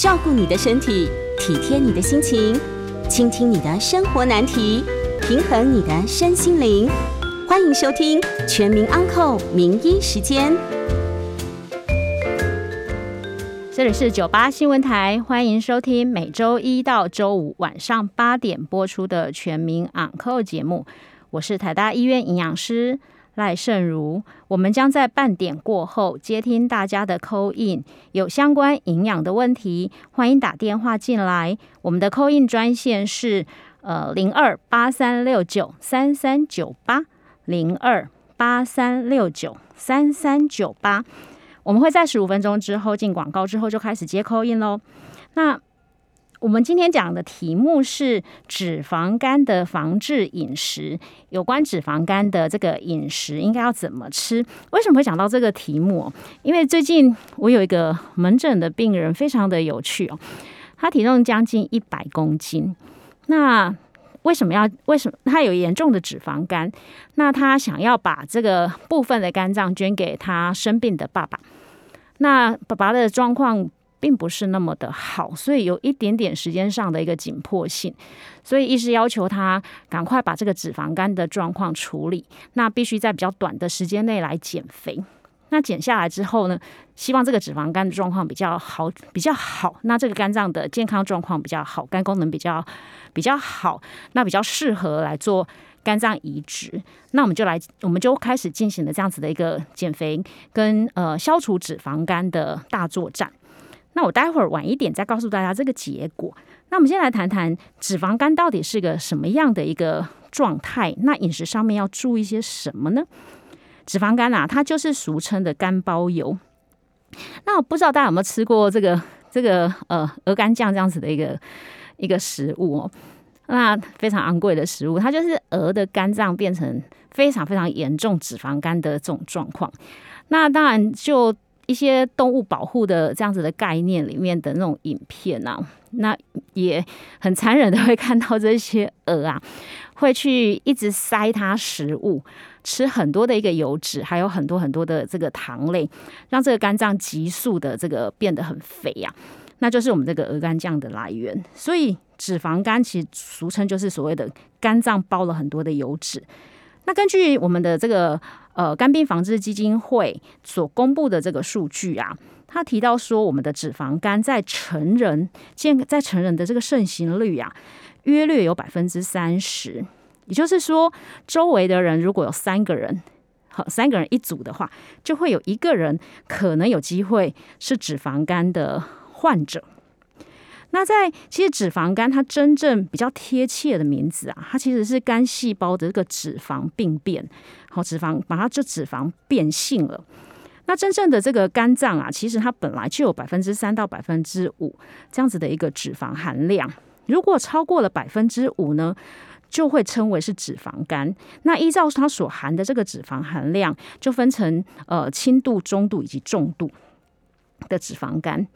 照顾你的身体，体贴你的心情，倾听你的生活难题，平衡你的身心灵。欢迎收听《全民安扣名医时间》。这里是九八新闻台，欢迎收听每周一到周五晚上八点播出的《全民安扣节目。我是台大医院营养师。赖胜如，我们将在半点过后接听大家的扣印，有相关营养的问题，欢迎打电话进来。我们的扣印专线是呃零二八三六九三三九八零二八三六九三三九八。我们会在十五分钟之后进广告之后就开始接扣印喽。那我们今天讲的题目是脂肪肝的防治饮食，有关脂肪肝的这个饮食应该要怎么吃？为什么会讲到这个题目？因为最近我有一个门诊的病人，非常的有趣哦，他体重将近一百公斤，那为什么要？为什么他有严重的脂肪肝？那他想要把这个部分的肝脏捐给他生病的爸爸，那爸爸的状况。并不是那么的好，所以有一点点时间上的一个紧迫性，所以医师要求他赶快把这个脂肪肝的状况处理，那必须在比较短的时间内来减肥。那减下来之后呢，希望这个脂肪肝的状况比较好，比较好，那这个肝脏的健康状况比较好，肝功能比较比较好，那比较适合来做肝脏移植。那我们就来，我们就开始进行了这样子的一个减肥跟呃消除脂肪肝的大作战。那我待会儿晚一点再告诉大家这个结果。那我们先来谈谈脂肪肝到底是个什么样的一个状态？那饮食上面要注意些什么呢？脂肪肝啊，它就是俗称的肝包油。那我不知道大家有没有吃过这个这个呃鹅肝酱这样子的一个一个食物哦？那非常昂贵的食物，它就是鹅的肝脏变成非常非常严重脂肪肝的这种状况。那当然就。一些动物保护的这样子的概念里面的那种影片啊，那也很残忍的会看到这些鹅啊，会去一直塞它食物，吃很多的一个油脂，还有很多很多的这个糖类，让这个肝脏急速的这个变得很肥呀，那就是我们这个鹅肝酱的来源。所以脂肪肝其实俗称就是所谓的肝脏包了很多的油脂。那根据我们的这个。呃，肝病防治基金会所公布的这个数据啊，他提到说，我们的脂肪肝在成人健在成人的这个盛行率啊，约略有百分之三十。也就是说，周围的人如果有三个人，好三个人一组的话，就会有一个人可能有机会是脂肪肝的患者。那在其实脂肪肝它真正比较贴切的名字啊，它其实是肝细胞的这个脂肪病变，好脂肪把它就脂肪变性了。那真正的这个肝脏啊，其实它本来就有百分之三到百分之五这样子的一个脂肪含量，如果超过了百分之五呢，就会称为是脂肪肝。那依照它所含的这个脂肪含量，就分成呃轻度、中度以及重度的脂肪肝。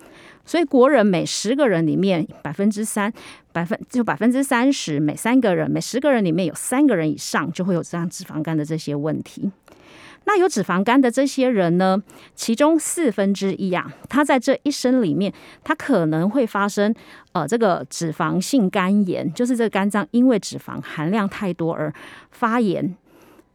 所以国人每十个人里面百分之三百分就百分之三十，每三个人每十个人里面有三个人以上就会有这样脂肪肝的这些问题。那有脂肪肝的这些人呢，其中四分之一啊，他在这一生里面，他可能会发生呃这个脂肪性肝炎，就是这个肝脏因为脂肪含量太多而发炎。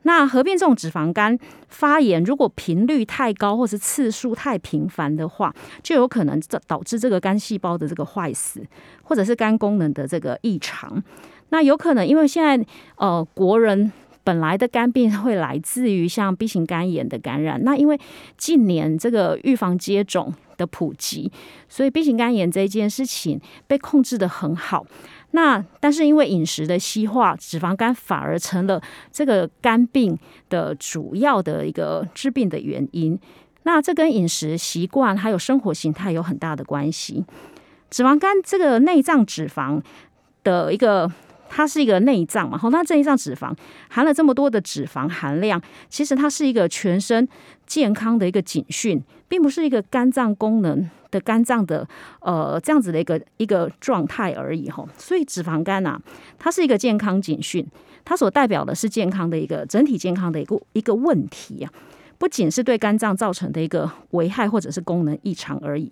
那合并这种脂肪肝发炎，如果频率太高或是次数太频繁的话，就有可能导致这个肝细胞的这个坏死，或者是肝功能的这个异常。那有可能因为现在呃国人本来的肝病会来自于像 B 型肝炎的感染，那因为近年这个预防接种的普及，所以 B 型肝炎这件事情被控制的很好。那但是因为饮食的西化，脂肪肝反而成了这个肝病的主要的一个致病的原因。那这跟饮食习惯还有生活形态有很大的关系。脂肪肝这个内脏脂肪的一个，它是一个内脏嘛，好，那这一脏脂肪含了这么多的脂肪含量，其实它是一个全身健康的一个警讯，并不是一个肝脏功能。的肝脏的呃这样子的一个一个状态而已哈，所以脂肪肝呐，它是一个健康警讯，它所代表的是健康的一个整体健康的一个一个问题啊，不仅是对肝脏造成的一个危害或者是功能异常而已。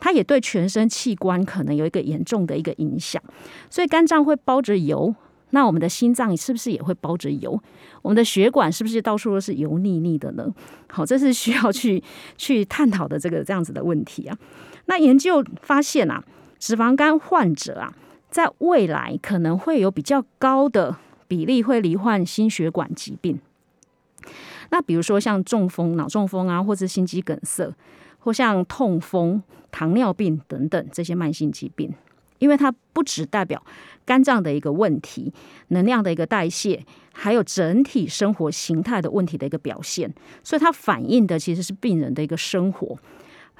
它也对全身器官可能有一个严重的一个影响。所以肝脏会包着油，那我们的心脏是不是也会包着油？我们的血管是不是到处都是油腻腻的呢？好，这是需要去 去探讨的这个这样子的问题啊。那研究发现啊，脂肪肝患者啊，在未来可能会有比较高的比例会罹患心血管疾病。那比如说像中风、脑中风啊，或者心肌梗塞，或像痛风、糖尿病等等这些慢性疾病，因为它不只代表肝脏的一个问题、能量的一个代谢，还有整体生活形态的问题的一个表现，所以它反映的其实是病人的一个生活、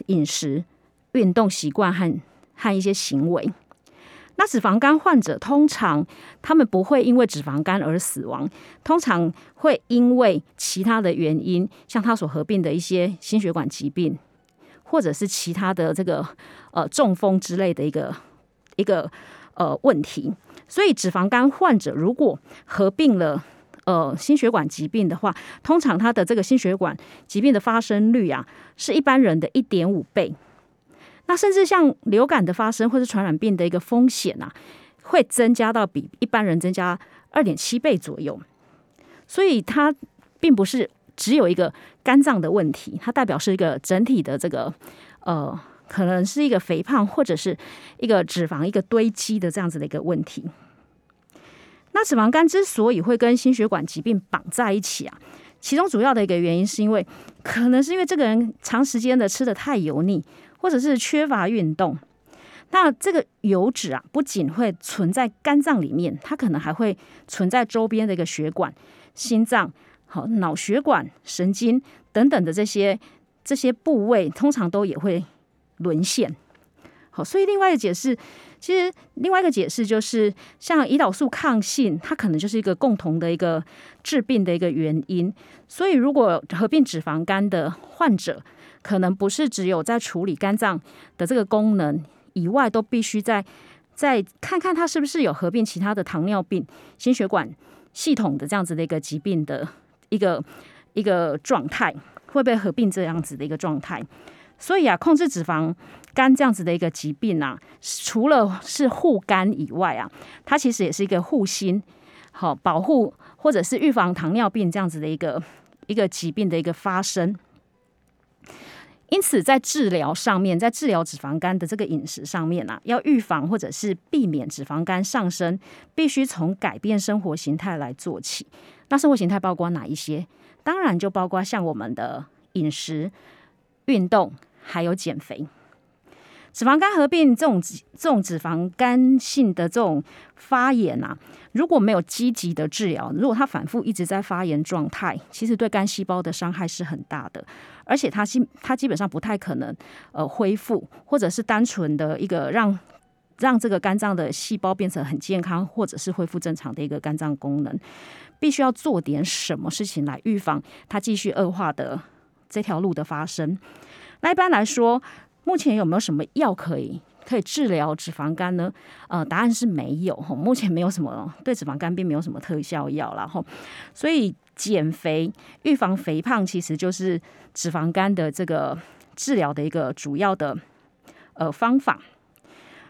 饮食、运动习惯和和一些行为。那脂肪肝患者通常他们不会因为脂肪肝而死亡，通常会因为其他的原因，像他所合并的一些心血管疾病，或者是其他的这个呃中风之类的一个一个呃问题。所以脂肪肝患者如果合并了呃心血管疾病的话，通常他的这个心血管疾病的发生率啊，是一般人的一点五倍。那甚至像流感的发生或者传染病的一个风险啊，会增加到比一般人增加二点七倍左右。所以它并不是只有一个肝脏的问题，它代表是一个整体的这个呃，可能是一个肥胖或者是一个脂肪一个堆积的这样子的一个问题。那脂肪肝之所以会跟心血管疾病绑在一起啊，其中主要的一个原因是因为可能是因为这个人长时间的吃的太油腻。或者是缺乏运动，那这个油脂啊，不仅会存在肝脏里面，它可能还会存在周边的一个血管、心脏、好脑血管、神经等等的这些这些部位，通常都也会沦陷。好，所以另外一个解释，其实另外一个解释就是，像胰岛素抗性，它可能就是一个共同的一个致病的一个原因。所以，如果合并脂肪肝的患者，可能不是只有在处理肝脏的这个功能以外，都必须在再看看它是不是有合并其他的糖尿病、心血管系统的这样子的一个疾病的一个一个状态，会不会合并这样子的一个状态？所以啊，控制脂肪肝这样子的一个疾病啊，除了是护肝以外啊，它其实也是一个护心，好保护或者是预防糖尿病这样子的一个一个疾病的一个发生。因此，在治疗上面，在治疗脂肪肝的这个饮食上面啊，要预防或者是避免脂肪肝上升，必须从改变生活形态来做起。那生活形态包括哪一些？当然就包括像我们的饮食、运动，还有减肥。脂肪肝合并这种这种脂肪肝性的这种发炎啊，如果没有积极的治疗，如果它反复一直在发炎状态，其实对肝细胞的伤害是很大的，而且它基它基本上不太可能呃恢复，或者是单纯的一个让让这个肝脏的细胞变成很健康，或者是恢复正常的一个肝脏功能，必须要做点什么事情来预防它继续恶化的这条路的发生。那一般来说。目前有没有什么药可以可以治疗脂肪肝呢？呃，答案是没有，目前没有什么对脂肪肝并没有什么特效药，然后，所以减肥预防肥胖其实就是脂肪肝的这个治疗的一个主要的呃方法。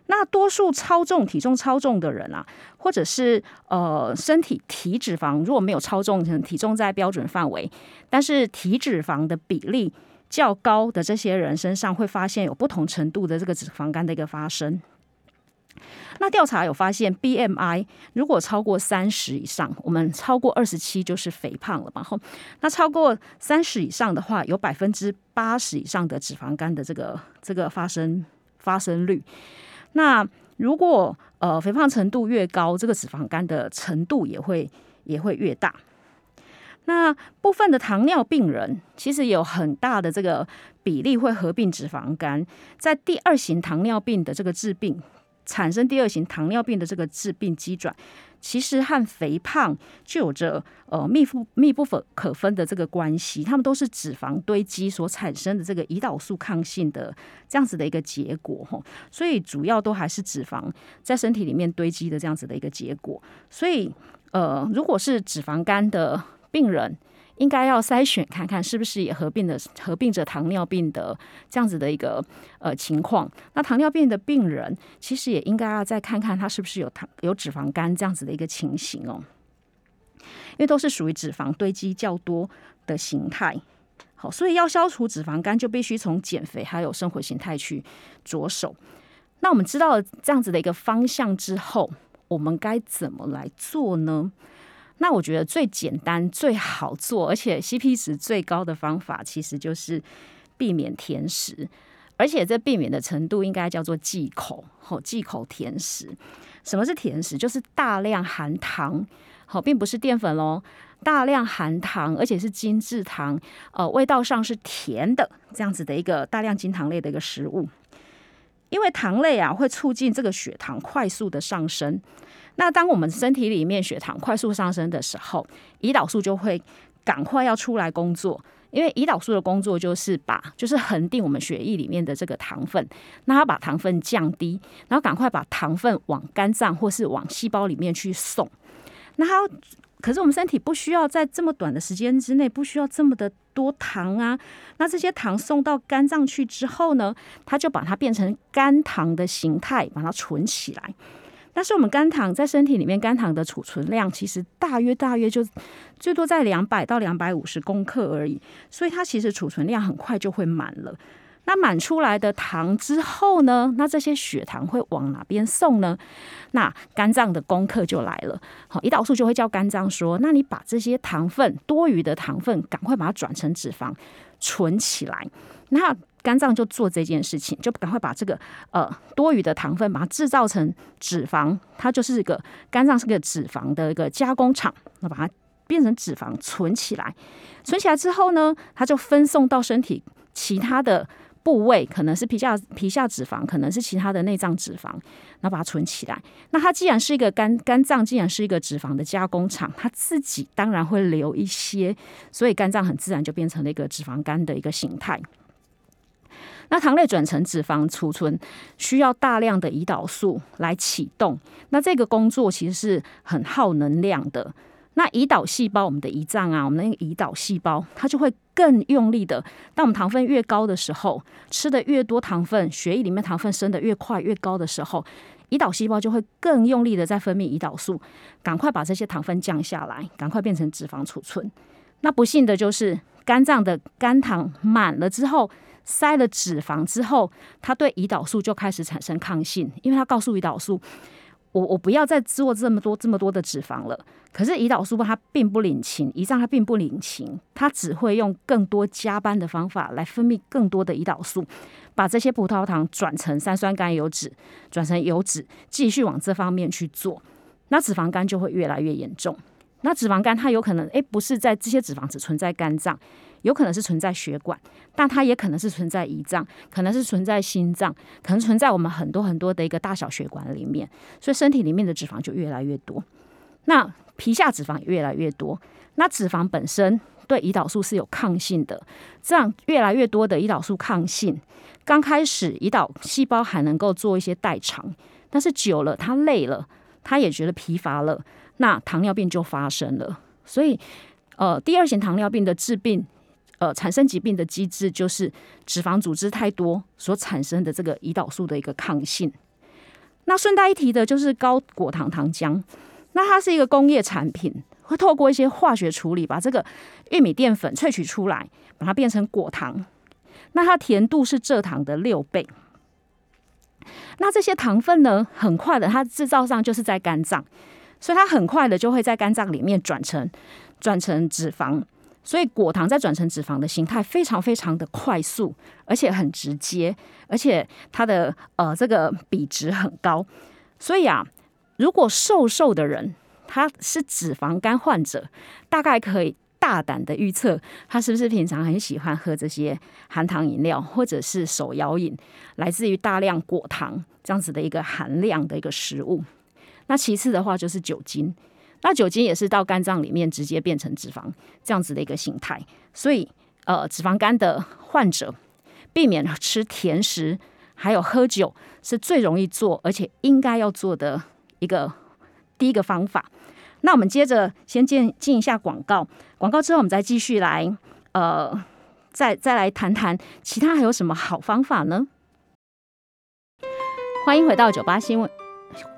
那多数超重体重超重的人啊，或者是呃身体体脂肪如果没有超重，体重在标准范围，但是体脂肪的比例。较高的这些人身上会发现有不同程度的这个脂肪肝的一个发生。那调查有发现，BMI 如果超过三十以上，我们超过二十七就是肥胖了嘛？后那超过三十以上的话，有百分之八十以上的脂肪肝的这个这个发生发生率。那如果呃肥胖程度越高，这个脂肪肝的程度也会也会越大。那部分的糖尿病人其实有很大的这个比例会合并脂肪肝，在第二型糖尿病的这个致病产生第二型糖尿病的这个致病机转，其实和肥胖就有着呃密不密不可分的这个关系，他们都是脂肪堆积所产生的这个胰岛素抗性的这样子的一个结果吼，所以主要都还是脂肪在身体里面堆积的这样子的一个结果，所以呃如果是脂肪肝的。病人应该要筛选看看是不是也合并的合并着糖尿病的这样子的一个呃情况。那糖尿病的病人其实也应该要再看看他是不是有糖有脂肪肝这样子的一个情形哦，因为都是属于脂肪堆积较多的形态。好，所以要消除脂肪肝，就必须从减肥还有生活形态去着手。那我们知道了这样子的一个方向之后，我们该怎么来做呢？那我觉得最简单、最好做，而且 CP 值最高的方法，其实就是避免甜食，而且这避免的程度应该叫做忌口。好，忌口甜食。什么是甜食？就是大量含糖，好，并不是淀粉喽。大量含糖，而且是精制糖，呃，味道上是甜的，这样子的一个大量精糖类的一个食物。因为糖类啊，会促进这个血糖快速的上升。那当我们身体里面血糖快速上升的时候，胰岛素就会赶快要出来工作。因为胰岛素的工作就是把，就是恒定我们血液里面的这个糖分，那它把糖分降低，然后赶快把糖分往肝脏或是往细胞里面去送。那它。可是我们身体不需要在这么短的时间之内，不需要这么的多糖啊。那这些糖送到肝脏去之后呢，它就把它变成肝糖的形态，把它存起来。但是我们肝糖在身体里面，肝糖的储存量其实大约大约就最多在两百到两百五十公克而已，所以它其实储存量很快就会满了。那满出来的糖之后呢？那这些血糖会往哪边送呢？那肝脏的功课就来了。好，胰岛素就会叫肝脏说：“那你把这些糖分多余的糖分，赶快把它转成脂肪存起来。”那肝脏就做这件事情，就赶快把这个呃多余的糖分把它制造成脂肪。它就是一个肝脏是个脂肪的一个加工厂，那把它变成脂肪存起来。存起来之后呢，它就分送到身体其他的。部位可能是皮下皮下脂肪，可能是其他的内脏脂肪，然后把它存起来。那它既然是一个肝肝脏，既然是一个脂肪的加工厂，它自己当然会留一些，所以肝脏很自然就变成了一个脂肪肝的一个形态。那糖类转成脂肪储存，需要大量的胰岛素来启动，那这个工作其实是很耗能量的。那胰岛细胞，我们的胰脏啊，我们的那个胰岛细胞，它就会更用力的。当我们糖分越高的时候，吃的越多糖分，血液里面糖分升的越快越高的时候，胰岛细胞就会更用力的在分泌胰岛素，赶快把这些糖分降下来，赶快变成脂肪储存。那不幸的就是肝脏的肝糖满了之后，塞了脂肪之后，它对胰岛素就开始产生抗性，因为它告诉胰岛素。我我不要再做这么多这么多的脂肪了。可是胰岛素它并不领情，胰脏它并不领情，它只会用更多加班的方法来分泌更多的胰岛素，把这些葡萄糖转成三酸甘油脂，转成油脂，继续往这方面去做。那脂肪肝就会越来越严重。那脂肪肝它有可能诶，不是在这些脂肪只存在肝脏。有可能是存在血管，但它也可能是存在胰脏，可能是存在心脏，可能存在我们很多很多的一个大小血管里面，所以身体里面的脂肪就越来越多。那皮下脂肪越来越多。那脂肪本身对胰岛素是有抗性的，这样越来越多的胰岛素抗性，刚开始胰岛细胞还能够做一些代偿，但是久了它累了，它也觉得疲乏了，那糖尿病就发生了。所以，呃，第二型糖尿病的致病。呃，产生疾病的机制就是脂肪组织太多所产生的这个胰岛素的一个抗性。那顺带一提的就是高果糖糖浆，那它是一个工业产品，会透过一些化学处理把这个玉米淀粉萃取出来，把它变成果糖。那它甜度是蔗糖的六倍。那这些糖分呢，很快的，它制造上就是在肝脏，所以它很快的就会在肝脏里面转成转成脂肪。所以果糖在转成脂肪的形态非常非常的快速，而且很直接，而且它的呃这个比值很高。所以啊，如果瘦瘦的人他是脂肪肝患者，大概可以大胆的预测，他是不是平常很喜欢喝这些含糖饮料，或者是手摇饮，来自于大量果糖这样子的一个含量的一个食物。那其次的话就是酒精。那酒精也是到肝脏里面直接变成脂肪这样子的一个形态，所以呃，脂肪肝的患者避免吃甜食，还有喝酒是最容易做而且应该要做的一个第一个方法。那我们接着先进进一下广告，广告之后我们再继续来，呃，再再来谈谈其他还有什么好方法呢？欢迎回到九八新闻。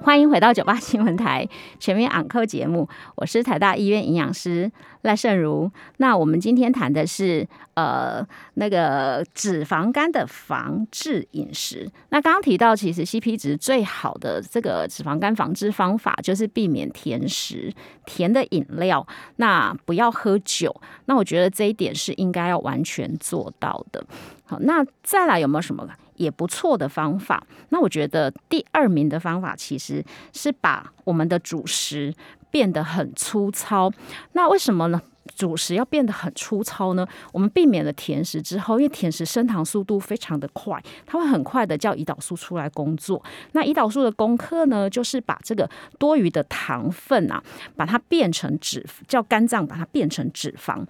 欢迎回到九八新闻台全民昂扣节目，我是台大医院营养师赖胜如。那我们今天谈的是呃那个脂肪肝的防治饮食。那刚刚提到，其实 CP 值最好的这个脂肪肝防治方法就是避免甜食、甜的饮料，那不要喝酒。那我觉得这一点是应该要完全做到的。好，那再来有没有什么？也不错的方法。那我觉得第二名的方法其实是把我们的主食变得很粗糙。那为什么呢？主食要变得很粗糙呢？我们避免了甜食之后，因为甜食升糖速度非常的快，它会很快的叫胰岛素出来工作。那胰岛素的功课呢，就是把这个多余的糖分啊，把它变成脂，叫肝脏把它变成脂肪，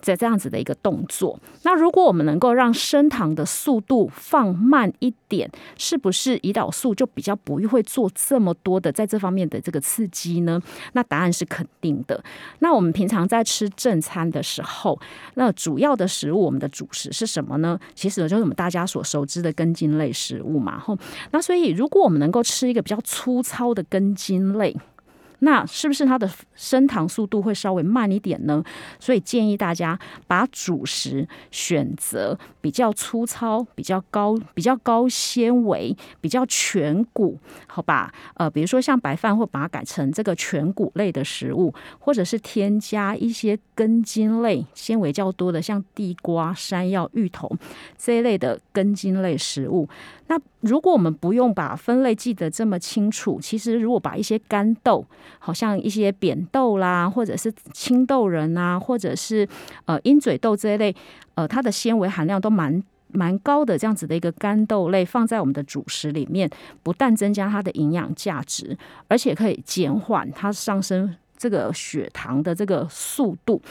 在这样子的一个动作。那如果我们能够让升糖的速度放慢一点，是不是胰岛素就比较不会做这么多的在这方面的这个刺激呢？那答案是肯定的。那我们平常在吃。正餐的时候，那主要的食物，我们的主食是什么呢？其实就是我们大家所熟知的根茎类食物嘛。后，那所以如果我们能够吃一个比较粗糙的根茎类。那是不是它的升糖速度会稍微慢一点呢？所以建议大家把主食选择比较粗糙、比较高、比较高纤维、比较全谷，好吧？呃，比如说像白饭，或把它改成这个全谷类的食物，或者是添加一些根茎类纤维较多的，像地瓜、山药、芋头这一类的根茎类食物。那如果我们不用把分类记得这么清楚，其实如果把一些干豆，好像一些扁豆啦，或者是青豆仁啊，或者是呃鹰嘴豆这一类，呃，它的纤维含量都蛮蛮高的，这样子的一个干豆类放在我们的主食里面，不但增加它的营养价值，而且可以减缓它上升这个血糖的这个速度，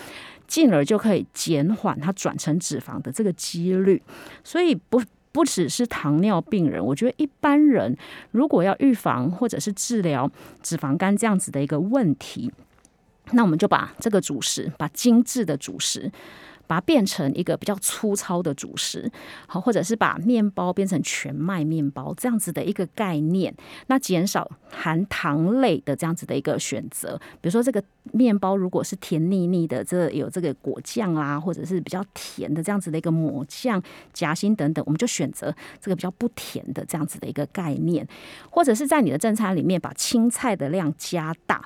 进而就可以减缓它转成脂肪的这个几率，所以不。不只是糖尿病人，我觉得一般人如果要预防或者是治疗脂肪肝这样子的一个问题，那我们就把这个主食，把精致的主食。把它变成一个比较粗糙的主食，好，或者是把面包变成全麦面包这样子的一个概念，那减少含糖类的这样子的一个选择。比如说这个面包如果是甜腻腻的，这有这个果酱啊，或者是比较甜的这样子的一个抹酱夹心等等，我们就选择这个比较不甜的这样子的一个概念，或者是在你的正餐里面把青菜的量加大。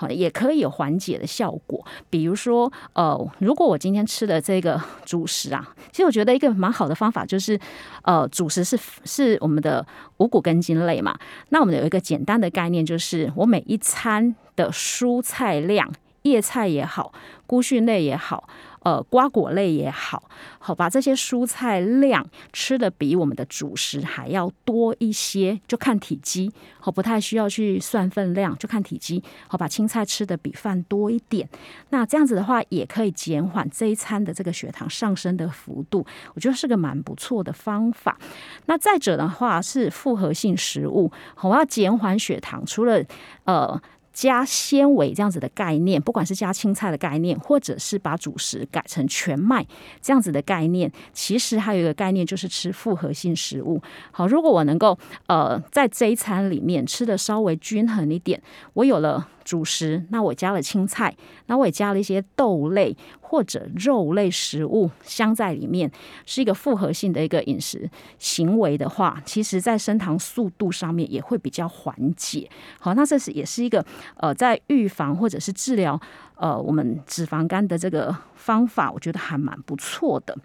好，也可以有缓解的效果。比如说，呃，如果我今天吃的这个 主食啊，其实我觉得一个蛮好的方法就是，呃，主食是是我们的五谷根茎类嘛。那我们有一个简单的概念，就是我每一餐的蔬菜量，叶菜也好，菇蕈类也好。呃，瓜果类也好，好把这些蔬菜量吃的比我们的主食还要多一些，就看体积，好不太需要去算分量，就看体积，好把青菜吃的比饭多一点，那这样子的话也可以减缓这一餐的这个血糖上升的幅度，我觉得是个蛮不错的方法。那再者的话是复合性食物，我要减缓血糖，除了呃。加纤维这样子的概念，不管是加青菜的概念，或者是把主食改成全麦这样子的概念，其实还有一个概念就是吃复合性食物。好，如果我能够呃在这一餐里面吃的稍微均衡一点，我有了。主食，那我加了青菜，那我也加了一些豆类或者肉类食物，镶在里面，是一个复合性的一个饮食行为的话，其实在升糖速度上面也会比较缓解。好，那这是也是一个呃，在预防或者是治疗呃我们脂肪肝的这个方法，我觉得还蛮不错的。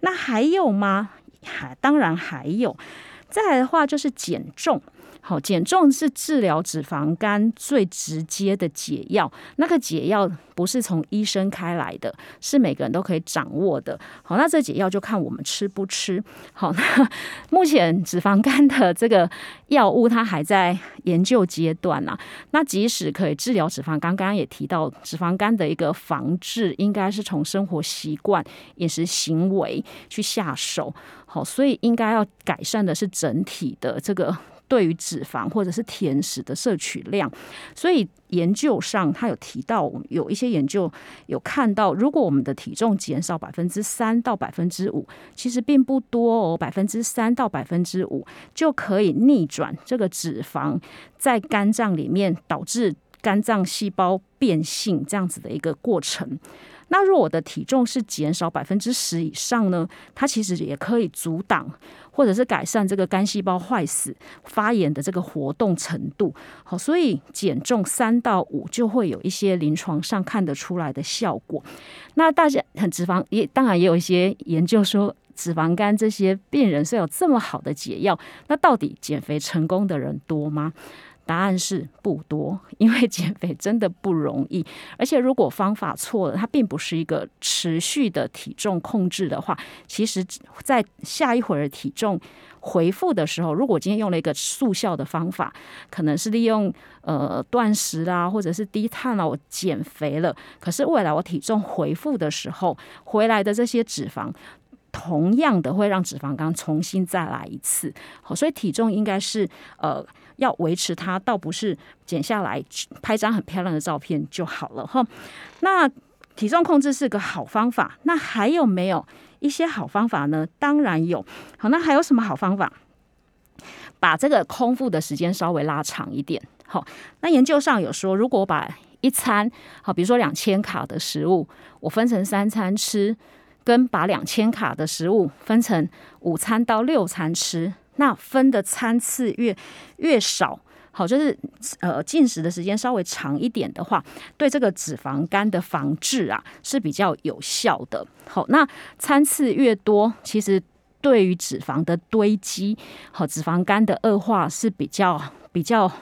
那还有吗？还当然还有，再来的话就是减重。好，减重是治疗脂肪肝最直接的解药。那个解药不是从医生开来的，是每个人都可以掌握的。好，那这解药就看我们吃不吃。好，那目前脂肪肝的这个药物它还在研究阶段呐。那即使可以治疗脂肪肝，刚刚也提到脂肪肝的一个防治，应该是从生活习惯、饮食行为去下手。好，所以应该要改善的是整体的这个。对于脂肪或者是甜食的摄取量。所以研究上，他有提到，有一些研究有看到，如果我们的体重减少百分之三到百分之五，其实并不多哦，百分之三到百分之五就可以逆转这个脂肪在肝脏里面导致肝脏细胞变性这样子的一个过程。那若我的体重是减少百分之十以上呢？它其实也可以阻挡或者是改善这个肝细胞坏死、发炎的这个活动程度。好，所以减重三到五就会有一些临床上看得出来的效果。那大家很脂肪也当然也有一些研究说，脂肪肝这些病人是有这么好的解药。那到底减肥成功的人多吗？答案是不多，因为减肥真的不容易，而且如果方法错了，它并不是一个持续的体重控制的话，其实，在下一会儿体重回复的时候，如果今天用了一个速效的方法，可能是利用呃断食啦，或者是低碳啦，我减肥了，可是未来我体重回复的时候，回来的这些脂肪，同样的会让脂肪肝重新再来一次。好，所以体重应该是呃。要维持它，倒不是减下来拍张很漂亮的照片就好了哈。那体重控制是个好方法，那还有没有一些好方法呢？当然有。好，那还有什么好方法？把这个空腹的时间稍微拉长一点。好，那研究上有说，如果把一餐好，比如说两千卡的食物，我分成三餐吃，跟把两千卡的食物分成午餐到六餐吃。那分的餐次越越少，好，就是呃进食的时间稍微长一点的话，对这个脂肪肝的防治啊是比较有效的。好，那餐次越多，其实对于脂肪的堆积，好，脂肪肝的恶化是比较比较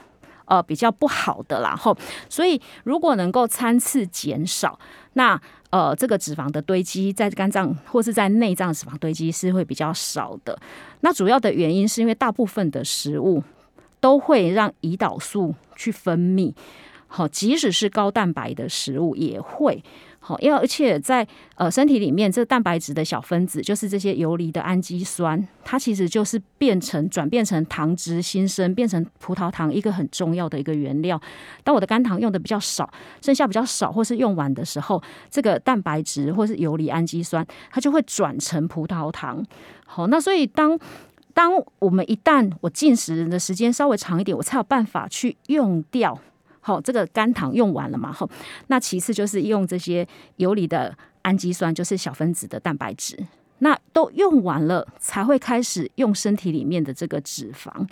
呃比较不好的啦。后，所以如果能够餐次减少，那呃，这个脂肪的堆积在肝脏或是在内脏脂肪堆积是会比较少的。那主要的原因是因为大部分的食物都会让胰岛素去分泌，好，即使是高蛋白的食物也会。好，因为而且在呃身体里面，这蛋白质的小分子就是这些游离的氨基酸，它其实就是变成转变成糖脂新生，变成葡萄糖一个很重要的一个原料。当我的肝糖用的比较少，剩下比较少或是用完的时候，这个蛋白质或是游离氨基酸，它就会转成葡萄糖。好，那所以当当我们一旦我进食的时间稍微长一点，我才有办法去用掉。好，这个肝糖用完了嘛？好，那其次就是用这些游离的氨基酸，就是小分子的蛋白质。那都用完了，才会开始用身体里面的这个脂肪。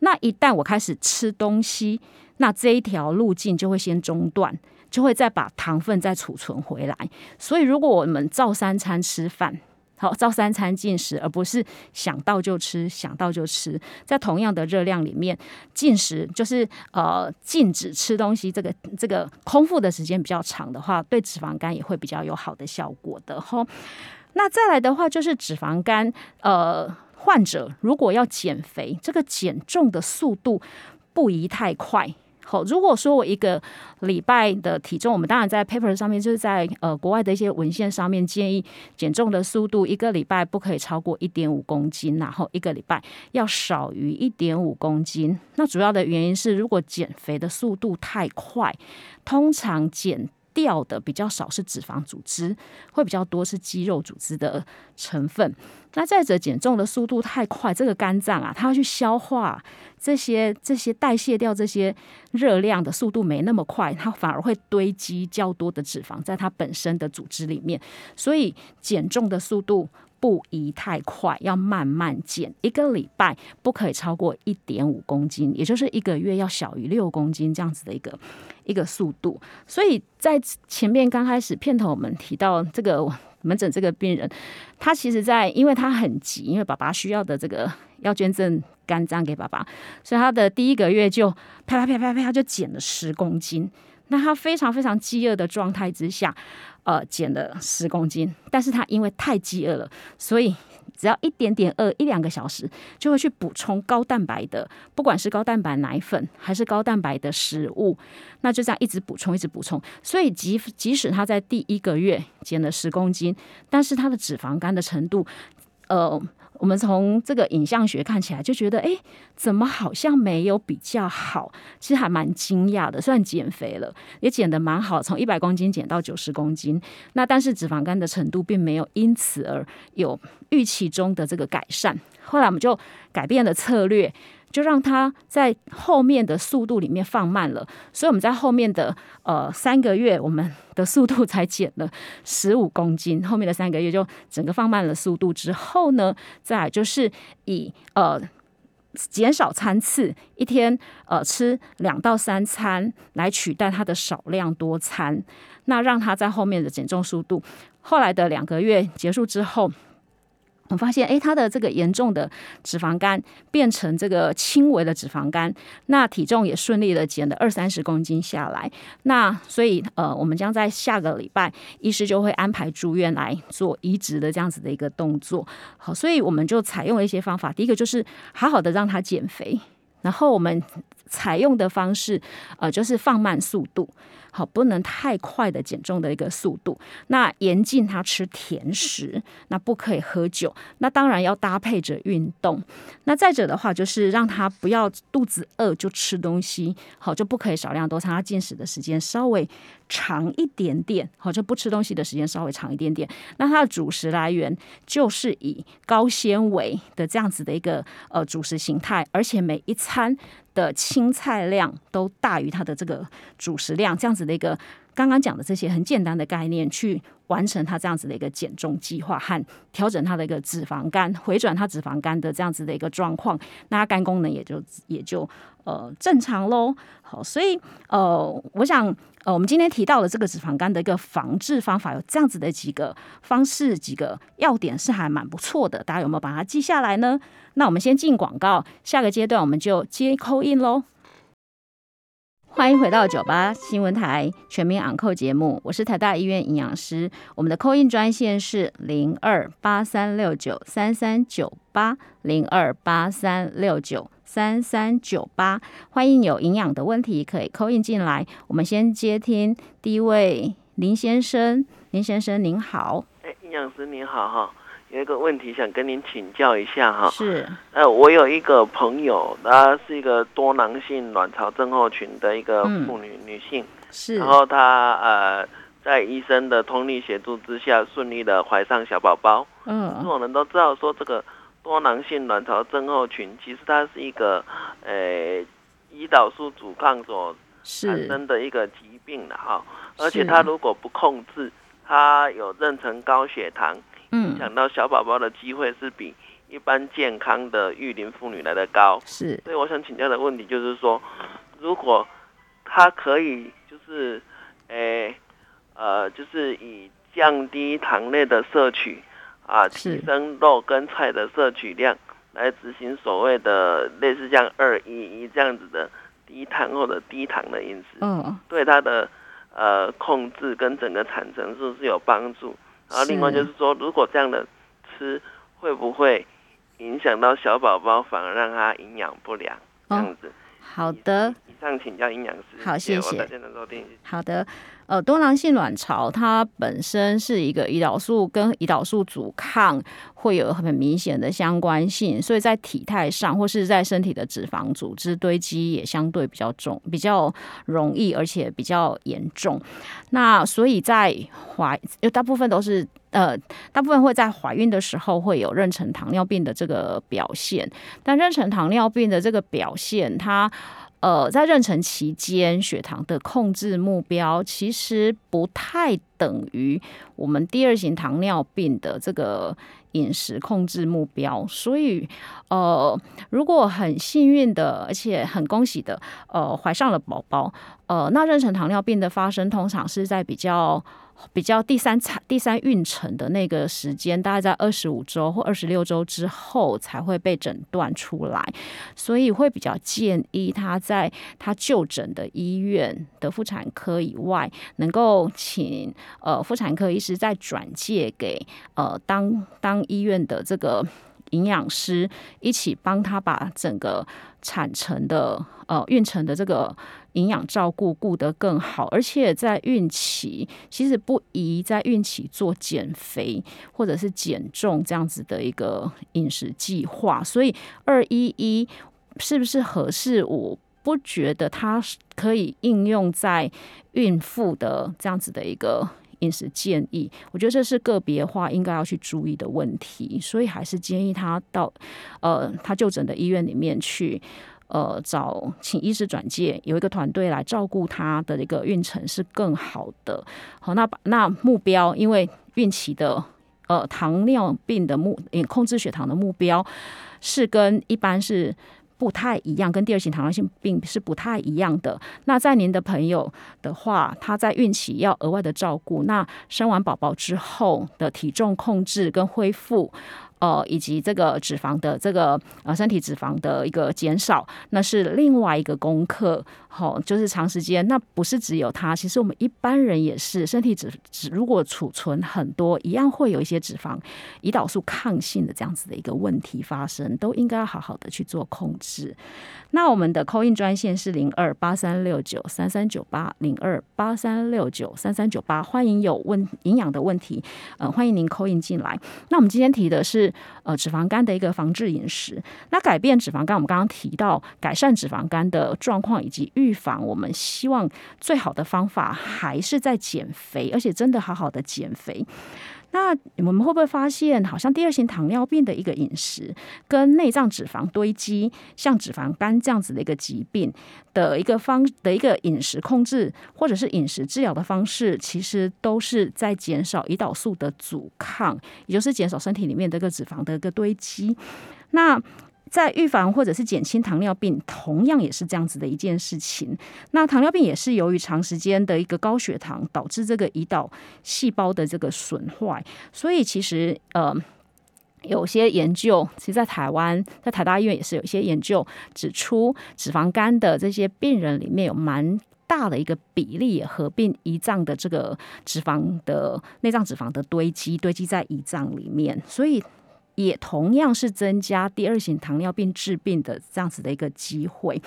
那一旦我开始吃东西，那这一条路径就会先中断，就会再把糖分再储存回来。所以，如果我们照三餐吃饭。好，照三餐进食，而不是想到就吃，想到就吃。在同样的热量里面进食，就是呃禁止吃东西。这个这个空腹的时间比较长的话，对脂肪肝也会比较有好的效果的。吼，那再来的话就是脂肪肝呃患者如果要减肥，这个减重的速度不宜太快。好，如果说我一个礼拜的体重，我们当然在 paper 上面，就是在呃国外的一些文献上面建议减重的速度，一个礼拜不可以超过一点五公斤，然后一个礼拜要少于一点五公斤。那主要的原因是，如果减肥的速度太快，通常减。掉的比较少是脂肪组织，会比较多是肌肉组织的成分。那再者，减重的速度太快，这个肝脏啊，它要去消化这些、这些代谢掉这些热量的速度没那么快，它反而会堆积较多的脂肪在它本身的组织里面。所以减重的速度。不宜太快，要慢慢减。一个礼拜不可以超过一点五公斤，也就是一个月要小于六公斤这样子的一个一个速度。所以在前面刚开始片头我们提到这个门诊这个病人，他其实在因为他很急，因为爸爸需要的这个要捐赠肝脏给爸爸，所以他的第一个月就啪啪啪啪啪就减了十公斤。那他非常非常饥饿的状态之下。呃，减了十公斤，但是他因为太饥饿了，所以只要一点点饿，一两个小时就会去补充高蛋白的，不管是高蛋白奶粉还是高蛋白的食物，那就这样一直补充，一直补充。所以即即使他在第一个月减了十公斤，但是他的脂肪肝的程度，呃，我们从这个影像学看起来就觉得，哎，怎么好像没有比较好？其实还蛮惊讶的。虽然减肥了，也减得蛮好，从一百公斤减到九十公斤，那但是脂肪肝的程度并没有因此而有预期中的这个改善。后来我们就改变了策略。就让它在后面的速度里面放慢了，所以我们在后面的呃三个月，我们的速度才减了十五公斤。后面的三个月就整个放慢了速度之后呢，再就是以呃减少餐次，一天呃吃两到三餐来取代它的少量多餐，那让它在后面的减重速度，后来的两个月结束之后。我发现，哎，他的这个严重的脂肪肝变成这个轻微的脂肪肝，那体重也顺利的减了二三十公斤下来。那所以，呃，我们将在下个礼拜，医师就会安排住院来做移植的这样子的一个动作。好，所以我们就采用了一些方法，第一个就是好好的让他减肥，然后我们采用的方式，呃，就是放慢速度。好，不能太快的减重的一个速度。那严禁他吃甜食，那不可以喝酒。那当然要搭配着运动。那再者的话，就是让他不要肚子饿就吃东西，好就不可以少量多餐。他进食的时间稍微长一点点，好就不吃东西的时间稍微长一点点。那它的主食来源就是以高纤维的这样子的一个呃主食形态，而且每一餐。的青菜量都大于它的这个主食量，这样子的一个刚刚讲的这些很简单的概念，去完成它这样子的一个减重计划和调整它的一个脂肪肝回转它脂肪肝的这样子的一个状况，那肝功能也就也就呃正常喽。好，所以呃，我想呃，我们今天提到的这个脂肪肝的一个防治方法，有这样子的几个方式，几个要点是还蛮不错的，大家有没有把它记下来呢？那我们先进广告，下个阶段我们就接扣印喽。欢迎回到九八新闻台全民昂扣节目，我是台大医院营养师。我们的扣印专线是零二八三六九三三九八零二八三六九三三九八。欢迎有营养的问题可以扣印进来。我们先接听第一位林先生，林先生您好。哎，营养师您好哈。有一个问题想跟您请教一下哈，是，呃，我有一个朋友，她是一个多囊性卵巢症候群的一个妇女女性，是，然后她呃在医生的通力协助之下，顺利的怀上小宝宝，嗯，我们都知道说这个多囊性卵巢症候群其实它是一个呃胰岛素阻抗所产生的一个疾病的哈，而且它如果不控制，它有妊娠高血糖。影响到小宝宝的机会是比一般健康的育龄妇女来的高，是。所以我想请教的问题就是说，如果它可以就是，诶，呃，就是以降低糖类的摄取，啊，提升肉跟菜的摄取量，来执行所谓的类似像二一一这样子的低碳或者低糖的饮食，嗯，对它的呃控制跟整个产程是不是有帮助？然后另外就是说，如果这样的吃会不会影响到小宝宝，反而让他营养不良这样子？好的，以上请教营养师。好，谢谢。收听。好的，呃，多囊性卵巢它本身是一个胰岛素跟胰岛素阻抗会有很明显的相关性，所以在体态上或是在身体的脂肪组织堆积也相对比较重，比较容易，而且比较严重。那所以在怀，有大部分都是。呃，大部分会在怀孕的时候会有妊娠糖尿病的这个表现，但妊娠糖尿病的这个表现，它呃在妊娠期间血糖的控制目标其实不太等于我们第二型糖尿病的这个饮食控制目标，所以呃，如果很幸运的，而且很恭喜的，呃，怀上了宝宝，呃，那妊娠糖尿病的发生通常是在比较。比较第三产第三孕程的那个时间，大概在二十五周或二十六周之后才会被诊断出来，所以会比较建议他在他就诊的医院的妇产科以外，能够请呃妇产科医师再转介给呃当当医院的这个。营养师一起帮他把整个产程的呃孕程的这个营养照顾顾得更好，而且在孕期其实不宜在孕期做减肥或者是减重这样子的一个饮食计划，所以二一一是不是合适？我不觉得它可以应用在孕妇的这样子的一个。饮食建议，我觉得这是个别化应该要去注意的问题，所以还是建议他到呃他就诊的医院里面去，呃找请医师转介，有一个团队来照顾他的一个孕程是更好的。好，那那目标，因为孕期的呃糖尿病的目控制血糖的目标是跟一般是。不太一样，跟第二型糖尿病是不太一样的。那在您的朋友的话，他在孕期要额外的照顾，那生完宝宝之后的体重控制跟恢复。呃，以及这个脂肪的这个呃身体脂肪的一个减少，那是另外一个功课。好，就是长时间，那不是只有它，其实我们一般人也是身体脂脂如果储存很多，一样会有一些脂肪胰岛素抗性的这样子的一个问题发生，都应该要好好的去做控制。那我们的扣印专线是零二八三六九三三九八零二八三六九三三九八，欢迎有问营养的问题，呃，欢迎您扣印进来。那我们今天提的是。呃，脂肪肝的一个防治饮食，那改变脂肪肝，我们刚刚提到改善脂肪肝的状况以及预预防，我们希望最好的方法还是在减肥，而且真的好好的减肥。那我们会不会发现，好像第二型糖尿病的一个饮食跟内脏脂肪堆积，像脂肪肝这样子的一个疾病的一个方的一个饮食控制，或者是饮食治疗的方式，其实都是在减少胰岛素的阻抗，也就是减少身体里面这个脂肪的一个堆积。那在预防或者是减轻糖尿病，同样也是这样子的一件事情。那糖尿病也是由于长时间的一个高血糖导致这个胰岛细胞的这个损坏，所以其实呃有些研究，其实在台湾在台大医院也是有一些研究指出，脂肪肝的这些病人里面有蛮大的一个比例合并胰脏的这个脂肪的内脏脂肪的堆积，堆积在胰脏里面，所以。也同样是增加第二型糖尿病治病的这样子的一个机会。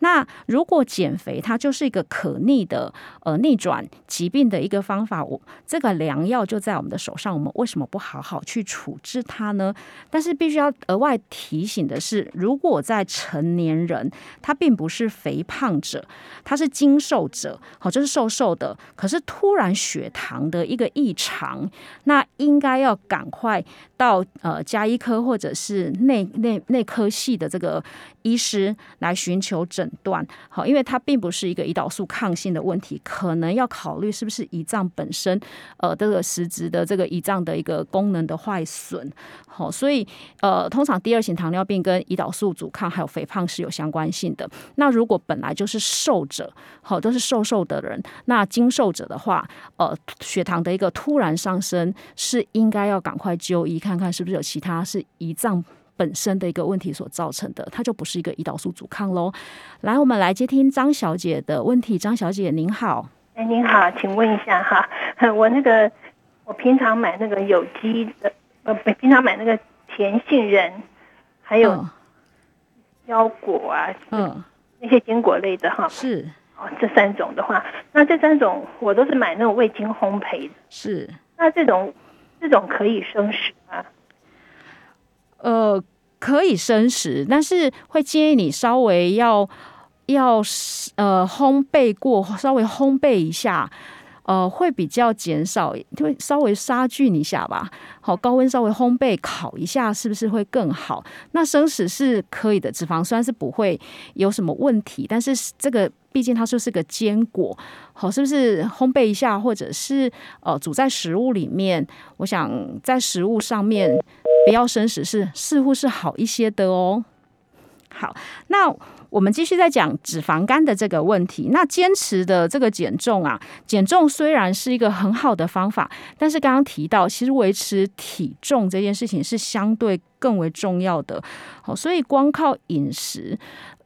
那如果减肥，它就是一个可逆的呃逆转疾病的一个方法，我这个良药就在我们的手上，我们为什么不好好去处置它呢？但是必须要额外提醒的是，如果在成年人，他并不是肥胖者，他是精瘦者，好，就是瘦瘦的，可是突然血糖的一个异常，那应该要赶快到呃加医科或者是内内内科系的这个医师来寻求诊。断好，因为它并不是一个胰岛素抗性的问题，可能要考虑是不是胰脏本身呃这个实质的这个胰脏的一个功能的坏损。好，所以呃，通常第二型糖尿病跟胰岛素阻抗还有肥胖是有相关性的。那如果本来就是瘦者，好都是瘦瘦的人，那精瘦者的话，呃，血糖的一个突然上升是应该要赶快就医看看看是不是有其他是胰脏。本身的一个问题所造成的，它就不是一个胰岛素阻抗喽。来，我们来接听张小姐的问题。张小姐您好，哎，您好，请问一下哈，我那个我平常买那个有机的，呃，平常买那个甜杏仁，还有腰果啊，嗯，那些坚果类的哈，是哦，这三种的话，那这三种我都是买那种未经烘焙的，是那这种这种可以生食吗？呃，可以生食，但是会建议你稍微要要呃烘焙过，稍微烘焙一下，呃，会比较减少，就会稍微杀菌一下吧。好，高温稍微烘焙烤一下，是不是会更好？那生食是可以的，脂肪酸是不会有什么问题，但是这个毕竟它就是个坚果，好，是不是烘焙一下，或者是呃煮在食物里面？我想在食物上面。不要生食是似乎是好一些的哦。好，那我们继续再讲脂肪肝的这个问题。那坚持的这个减重啊，减重虽然是一个很好的方法，但是刚刚提到，其实维持体重这件事情是相对更为重要的。好，所以光靠饮食。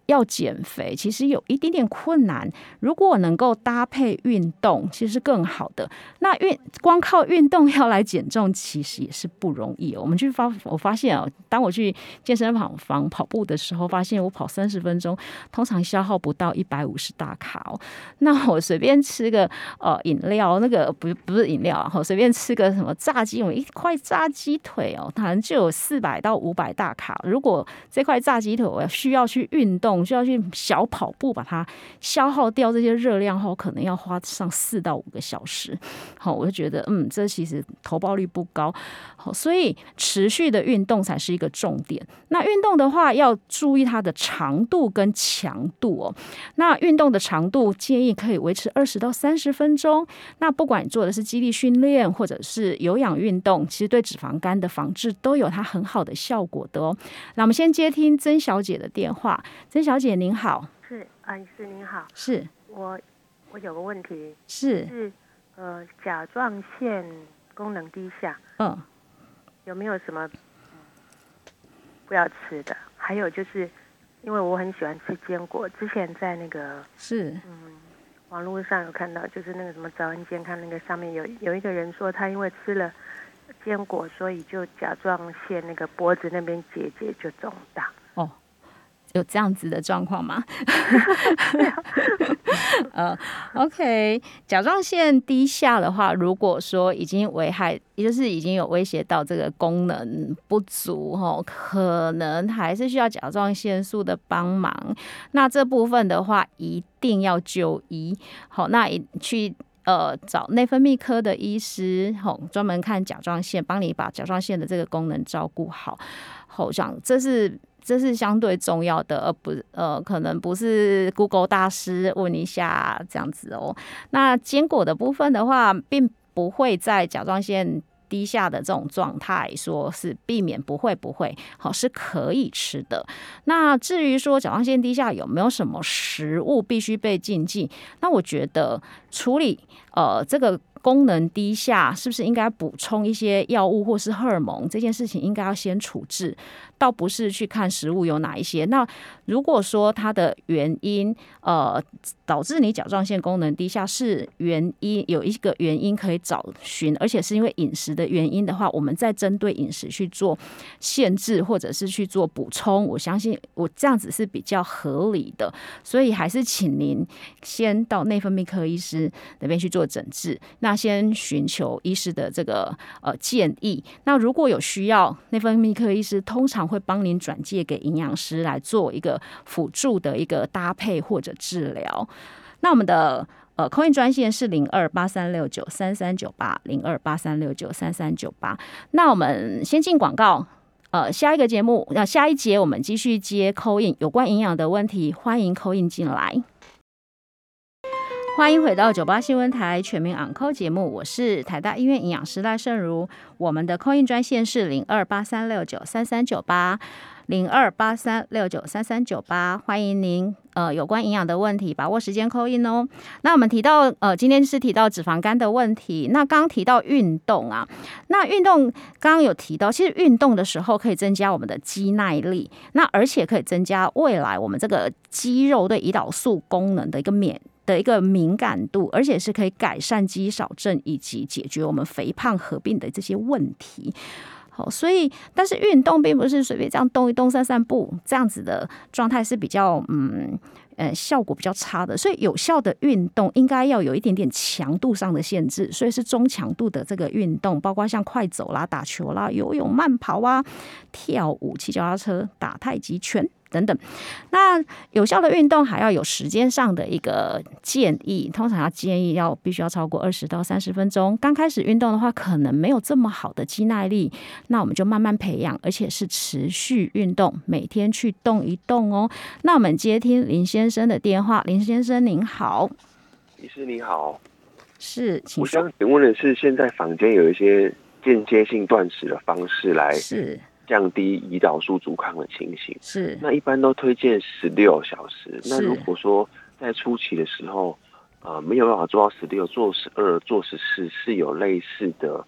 要减肥，其实有一点点困难。如果能够搭配运动，其实是更好的。那运光靠运动要来减重，其实也是不容易。我们去发，我发现啊，当我去健身房房跑步的时候，发现我跑三十分钟，通常消耗不到一百五十大卡哦。那我随便吃个呃饮料，那个不不是饮料啊，我随便吃个什么炸鸡，我一块炸鸡腿哦，可能就有四百到五百大卡。如果这块炸鸡腿我需要去运动。我们需要去小跑步把它消耗掉这些热量后，可能要花上四到五个小时。好，我就觉得，嗯，这其实投报率不高。好，所以持续的运动才是一个重点。那运动的话，要注意它的长度跟强度哦。那运动的长度建议可以维持二十到三十分钟。那不管你做的是肌力训练或者是有氧运动，其实对脂肪肝的防治都有它很好的效果的哦。那我们先接听曾小姐的电话，曾。姐您好，是阿姨是您好，是。我我有个问题，是。是呃甲状腺功能低下，嗯，有没有什么不要吃的？还有就是因为我很喜欢吃坚果，之前在那个是。嗯网络上有看到，就是那个什么早安健康那个上面有有一个人说他因为吃了坚果，所以就甲状腺那个脖子那边结节就肿大。有这样子的状况吗？呃，OK，甲状腺低下的话，如果说已经危害，也就是已经有威胁到这个功能不足，哈，可能还是需要甲状腺素的帮忙。那这部分的话，一定要就医。好，那去呃找内分泌科的医师，好，专门看甲状腺，帮你把甲状腺的这个功能照顾好。好，像这是。这是相对重要的，而不呃，可能不是 Google 大师问一下这样子哦。那坚果的部分的话，并不会在甲状腺低下的这种状态，说是避免不会不会，好是可以吃的。那至于说甲状腺低下有没有什么食物必须被禁忌，那我觉得处理呃这个。功能低下，是不是应该补充一些药物或是荷尔蒙？这件事情应该要先处置，倒不是去看食物有哪一些。那如果说它的原因，呃，导致你甲状腺功能低下是原因，有一个原因可以找寻，而且是因为饮食的原因的话，我们再针对饮食去做限制，或者是去做补充。我相信我这样子是比较合理的，所以还是请您先到内分泌科医师那边去做诊治。那先寻求医师的这个呃建议。那如果有需要，内分泌科医师通常会帮您转介给营养师来做一个辅助的一个搭配或者治疗。那我们的呃空运专线是零二八三六九三三九八零二八三六九三三九八。那我们先进广告，呃，下一个节目那下一节我们继续接扣印有关营养的问题，欢迎扣印进来。欢迎回到九八新闻台全民昂扣节目，我是台大医院营养师赖胜如。我们的扣印专线是零二八三六九三三九八零二八三六九三三九八，欢迎您呃有关营养的问题，把握时间扣印哦。那我们提到呃今天是提到脂肪肝的问题，那刚刚提到运动啊，那运动刚刚有提到，其实运动的时候可以增加我们的肌耐力，那而且可以增加未来我们这个肌肉对胰岛素功能的一个免。的一个敏感度，而且是可以改善肌少症以及解决我们肥胖合并的这些问题。好，所以但是运动并不是随便这样动一动、散散步这样子的状态是比较嗯呃效果比较差的。所以有效的运动应该要有一点点强度上的限制，所以是中强度的这个运动，包括像快走啦、打球啦、游泳、慢跑啊、跳舞、骑脚踏车、打太极拳。等等，那有效的运动还要有时间上的一个建议，通常要建议要必须要超过二十到三十分钟。刚开始运动的话，可能没有这么好的肌耐力，那我们就慢慢培养，而且是持续运动，每天去动一动哦。那我们接听林先生的电话，林先生您好，医师你好，是，我想请问的是，现在坊间有一些间接性断食的方式来是。降低胰岛素阻抗的情形是，那一般都推荐十六小时。那如果说在初期的时候，呃，没有办法做到十六，做十二，做十四，是有类似的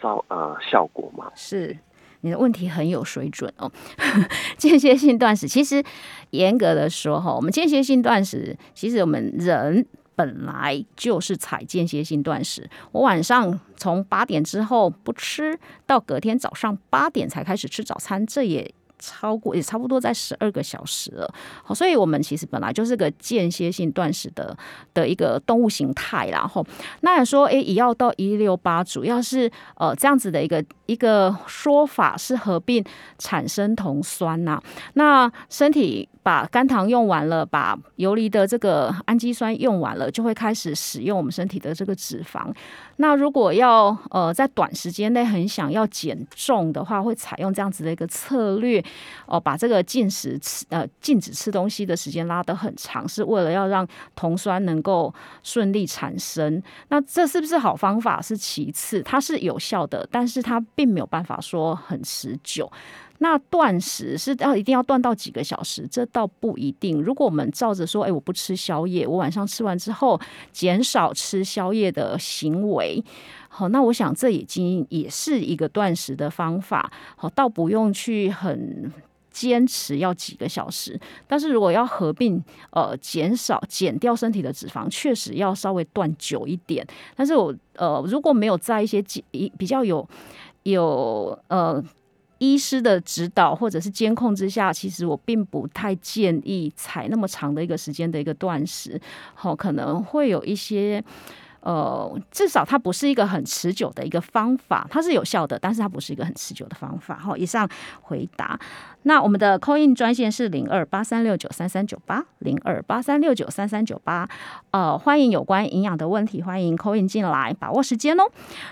效呃效果吗？是，你的问题很有水准哦。间歇性断食，其实严格的说哈，我们间歇性断食，其实我们人本来就是采间歇性断食。我晚上从八点之后不吃，到隔天早上八点才开始吃早餐，这也。超过也差不多在十二个小时了，好，所以我们其实本来就是个间歇性断食的的一个动物形态，然后那说，哎，也要到一六八，主要是呃这样子的一个一个说法是合并产生酮酸呐，那身体。把肝糖用完了，把游离的这个氨基酸用完了，就会开始使用我们身体的这个脂肪。那如果要呃在短时间内很想要减重的话，会采用这样子的一个策略哦，把这个禁食吃呃禁止吃东西的时间拉得很长，是为了要让酮酸能够顺利产生。那这是不是好方法是其次，它是有效的，但是它并没有办法说很持久。那断食是要一定要断到几个小时？这倒不一定。如果我们照着说，哎，我不吃宵夜，我晚上吃完之后减少吃宵夜的行为，好，那我想这已经也是一个断食的方法。好，倒不用去很坚持要几个小时。但是如果要合并呃减少减掉身体的脂肪，确实要稍微断久一点。但是我呃如果没有在一些比比较有有呃。医师的指导或者是监控之下，其实我并不太建议采那么长的一个时间的一个断食，好，可能会有一些。呃，至少它不是一个很持久的一个方法，它是有效的，但是它不是一个很持久的方法。好，以上回答。那我们的 c o in 专线是零二八三六九三三九八零二八三六九三三九八。呃，欢迎有关营养的问题，欢迎 c o in 进来，把握时间哦。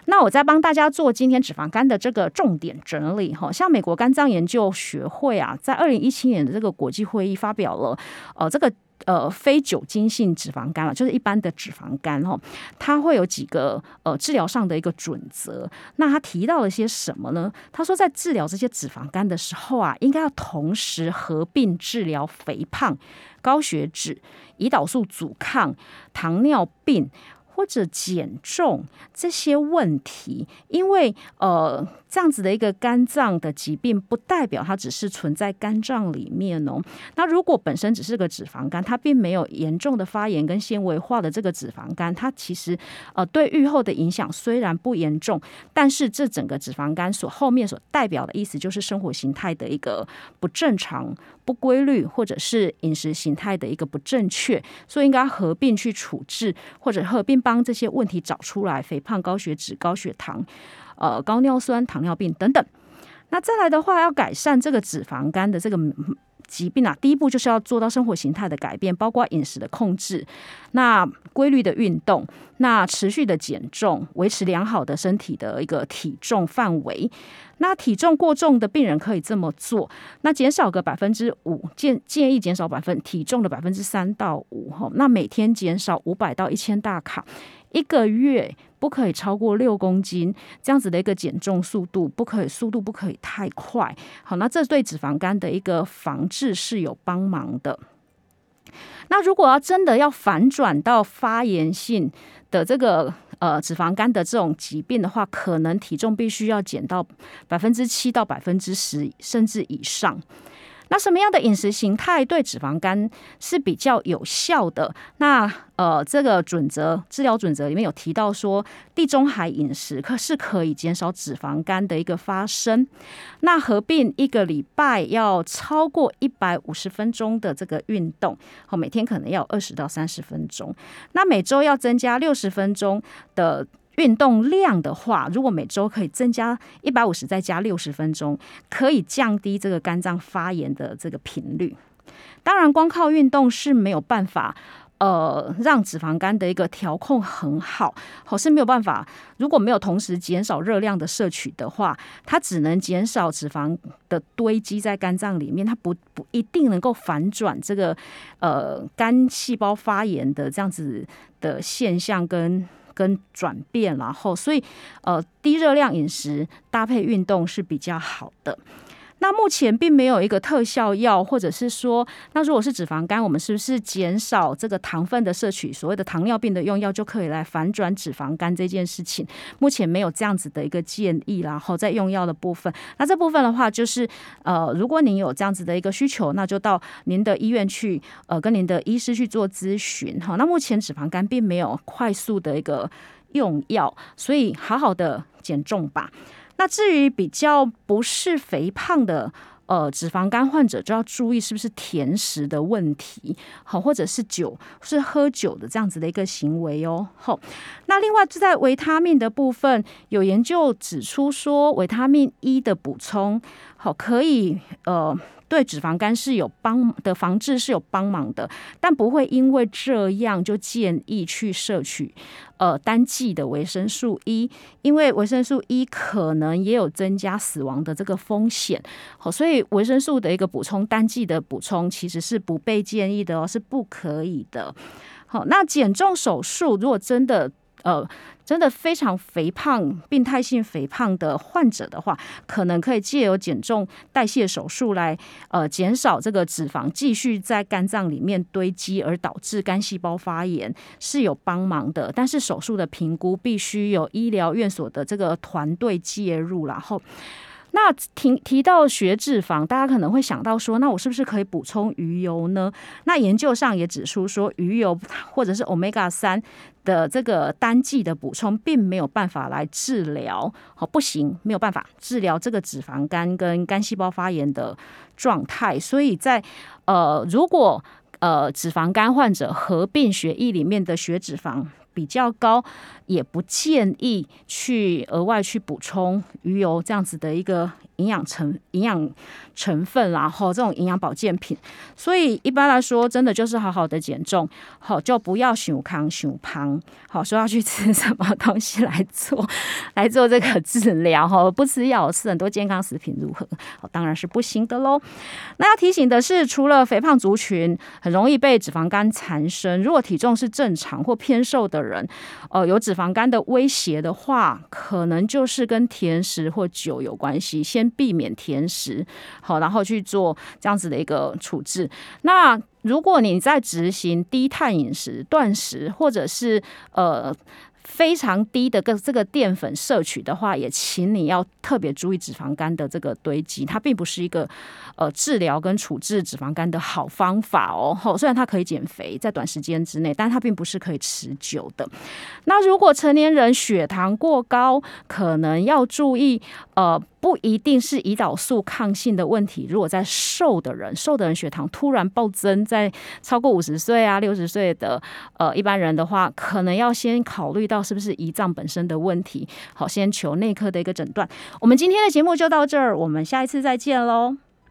那我再帮大家做今天脂肪肝的这个重点整理哈。像美国肝脏研究学会啊，在二零一七年的这个国际会议发表了呃这个。呃，非酒精性脂肪肝了，就是一般的脂肪肝哈，它会有几个呃治疗上的一个准则。那他提到了些什么呢？他说，在治疗这些脂肪肝的时候啊，应该要同时合并治疗肥胖、高血脂、胰岛素阻抗、糖尿病。或者减重这些问题，因为呃这样子的一个肝脏的疾病，不代表它只是存在肝脏里面哦。那如果本身只是个脂肪肝，它并没有严重的发炎跟纤维化的这个脂肪肝，它其实呃对愈后的影响虽然不严重，但是这整个脂肪肝所后面所代表的意思，就是生活形态的一个不正常。不规律，或者是饮食形态的一个不正确，所以应该合并去处置，或者合并帮这些问题找出来：肥胖、高血脂、高血糖、呃高尿酸、糖尿病等等。那再来的话，要改善这个脂肪肝的这个。疾病啊，第一步就是要做到生活形态的改变，包括饮食的控制，那规律的运动，那持续的减重，维持良好的身体的一个体重范围。那体重过重的病人可以这么做，那减少个百分之五，建建议减少百分体重的百分之三到五哈。那每天减少五百到一千大卡，一个月。不可以超过六公斤，这样子的一个减重速度，不可以速度不可以太快。好，那这对脂肪肝的一个防治是有帮忙的。那如果要真的要反转到发炎性的这个呃脂肪肝的这种疾病的话，可能体重必须要减到百分之七到百分之十甚至以上。那什么样的饮食形态对脂肪肝是比较有效的？那呃，这个准则治疗准则里面有提到说，地中海饮食可是可以减少脂肪肝的一个发生。那合并一个礼拜要超过一百五十分钟的这个运动，好，每天可能要二十到三十分钟。那每周要增加六十分钟的。运动量的话，如果每周可以增加一百五十，再加六十分钟，可以降低这个肝脏发炎的这个频率。当然，光靠运动是没有办法，呃，让脂肪肝的一个调控很好，好是没有办法。如果没有同时减少热量的摄取的话，它只能减少脂肪的堆积在肝脏里面，它不不一定能够反转这个呃肝细胞发炎的这样子的现象跟。跟转变，然后所以呃低热量饮食搭配运动是比较好的。那目前并没有一个特效药，或者是说，那如果是脂肪肝，我们是不是减少这个糖分的摄取，所谓的糖尿病的用药就可以来反转脂肪肝这件事情？目前没有这样子的一个建议，然后在用药的部分，那这部分的话，就是呃，如果您有这样子的一个需求，那就到您的医院去，呃，跟您的医师去做咨询。哈，那目前脂肪肝并没有快速的一个用药，所以好好的减重吧。那至于比较不是肥胖的呃脂肪肝患者，就要注意是不是甜食的问题，好，或者是酒是喝酒的这样子的一个行为哦。好，那另外就在维他命的部分，有研究指出说，维他命一的补充好可以呃。对脂肪肝是有帮的防治是有帮忙的，但不会因为这样就建议去摄取呃单剂的维生素 E，因为维生素 E 可能也有增加死亡的这个风险。好，所以维生素的一个补充单剂的补充其实是不被建议的哦，是不可以的。好，那减重手术如果真的呃。真的非常肥胖、病态性肥胖的患者的话，可能可以借由减重代谢手术来呃减少这个脂肪继续在肝脏里面堆积，而导致肝细胞发炎是有帮忙的。但是手术的评估必须有医疗院所的这个团队介入，然后。那提提到血脂肪，大家可能会想到说，那我是不是可以补充鱼油呢？那研究上也指出说，鱼油或者是 omega 三的这个单剂的补充，并没有办法来治疗，好不行，没有办法治疗这个脂肪肝跟肝细胞发炎的状态。所以在呃，如果呃脂肪肝患者合并血液里面的血脂肪。比较高，也不建议去额外去补充鱼油这样子的一个营养成营养成分，然后这种营养保健品。所以一般来说，真的就是好好的减重，好就不要熊康熊胖，好说要去吃什么东西来做 来做这个治疗，哈，不吃药吃很多健康食品如何？好，当然是不行的喽。那要提醒的是，除了肥胖族群很容易被脂肪肝缠身，如果体重是正常或偏瘦的。人，呃，有脂肪肝的威胁的话，可能就是跟甜食或酒有关系。先避免甜食，好，然后去做这样子的一个处置。那如果你在执行低碳饮食、断食，或者是呃。非常低的个这个淀粉摄取的话，也请你要特别注意脂肪肝的这个堆积，它并不是一个呃治疗跟处置脂肪肝的好方法哦。吼，虽然它可以减肥，在短时间之内，但它并不是可以持久的。那如果成年人血糖过高，可能要注意呃。不一定是胰岛素抗性的问题。如果在瘦的人，瘦的人血糖突然暴增，在超过五十岁啊、六十岁的呃一般人的话，可能要先考虑到是不是胰脏本身的问题。好，先求内科的一个诊断。我们今天的节目就到这儿，我们下一次再见喽。